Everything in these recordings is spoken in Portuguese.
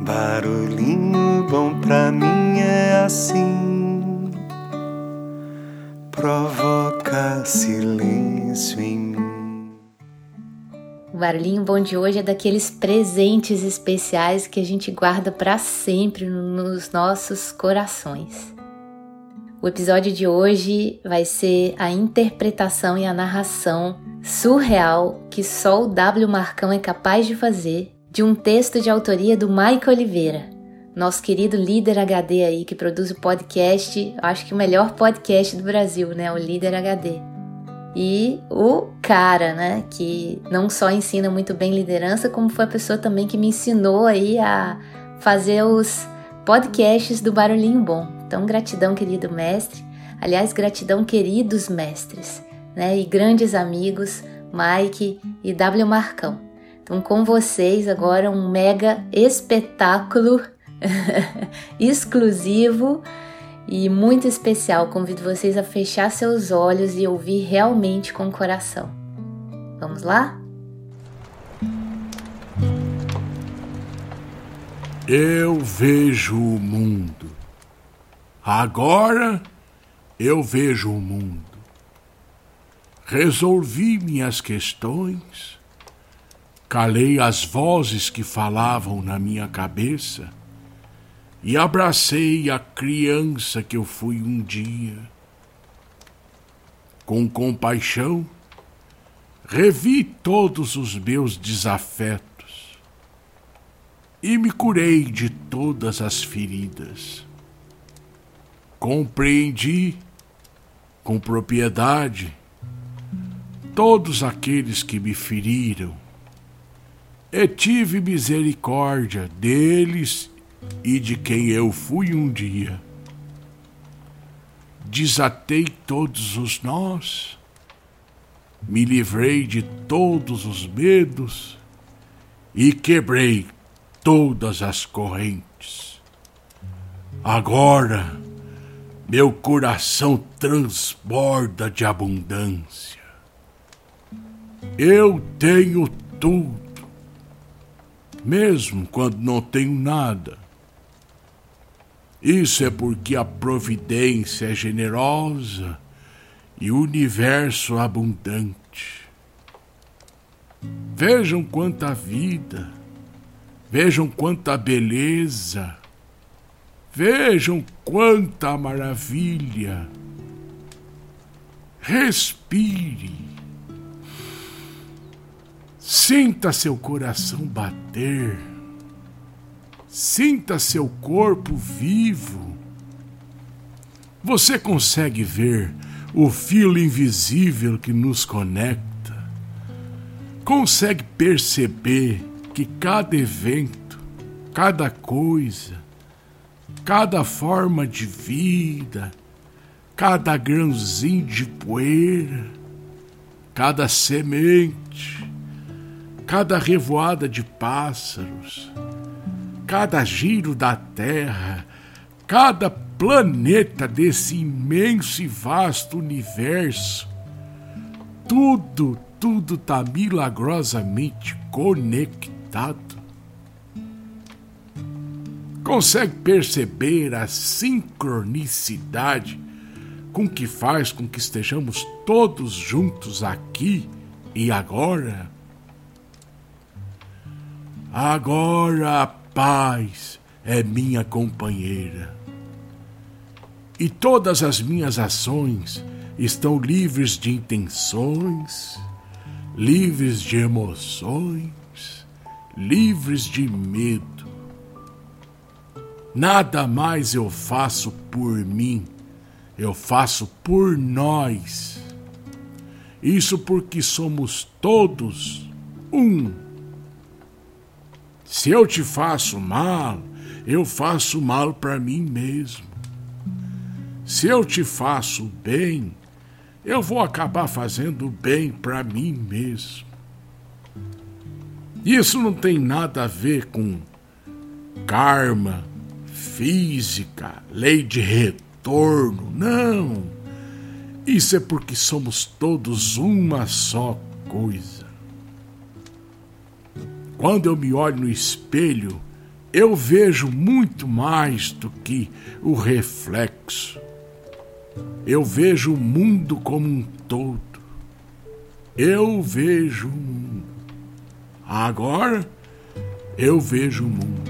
Barulhinho bom pra mim é assim, provoca silêncio em mim. O barulhinho bom de hoje é daqueles presentes especiais que a gente guarda para sempre nos nossos corações. O episódio de hoje vai ser a interpretação e a narração surreal que só o W Marcão é capaz de fazer de um texto de autoria do Mike Oliveira, nosso querido líder HD aí que produz o podcast, acho que o melhor podcast do Brasil, né, o Líder HD. E o cara, né, que não só ensina muito bem liderança, como foi a pessoa também que me ensinou aí a fazer os podcasts do Barulhinho Bom. Então, gratidão, querido mestre. Aliás, gratidão, queridos mestres, né? E grandes amigos, Mike e W Marcão. Então, com vocês agora um mega espetáculo exclusivo e muito especial. Convido vocês a fechar seus olhos e ouvir realmente com o coração. Vamos lá? Eu vejo o mundo Agora eu vejo o mundo. Resolvi minhas questões, calei as vozes que falavam na minha cabeça e abracei a criança que eu fui um dia. Com compaixão, revi todos os meus desafetos e me curei de todas as feridas compreendi com propriedade todos aqueles que me feriram e tive misericórdia deles e de quem eu fui um dia. Desatei todos os nós, me livrei de todos os medos e quebrei todas as correntes. Agora, meu coração transborda de abundância. Eu tenho tudo, mesmo quando não tenho nada. Isso é porque a providência é generosa e o universo abundante. Vejam quanta vida, vejam quanta beleza Vejam quanta maravilha! Respire. Sinta seu coração bater. Sinta seu corpo vivo. Você consegue ver o fio invisível que nos conecta? Consegue perceber que cada evento, cada coisa, cada forma de vida, cada grãozinho de poeira, cada semente, cada revoada de pássaros, cada giro da terra, cada planeta desse imenso e vasto universo, tudo, tudo está milagrosamente conectado consegue perceber a sincronicidade com que faz com que estejamos todos juntos aqui e agora? Agora a paz é minha companheira. E todas as minhas ações estão livres de intenções, livres de emoções, livres de medo Nada mais eu faço por mim, eu faço por nós. Isso porque somos todos um. Se eu te faço mal, eu faço mal para mim mesmo. Se eu te faço bem, eu vou acabar fazendo bem para mim mesmo. Isso não tem nada a ver com karma, física, lei de retorno. Não. Isso é porque somos todos uma só coisa. Quando eu me olho no espelho, eu vejo muito mais do que o reflexo. Eu vejo o mundo como um todo. Eu vejo o mundo. Agora eu vejo o mundo.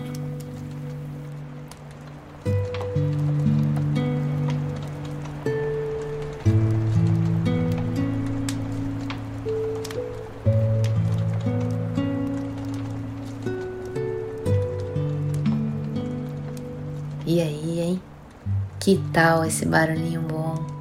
Que tal esse barulhinho bom?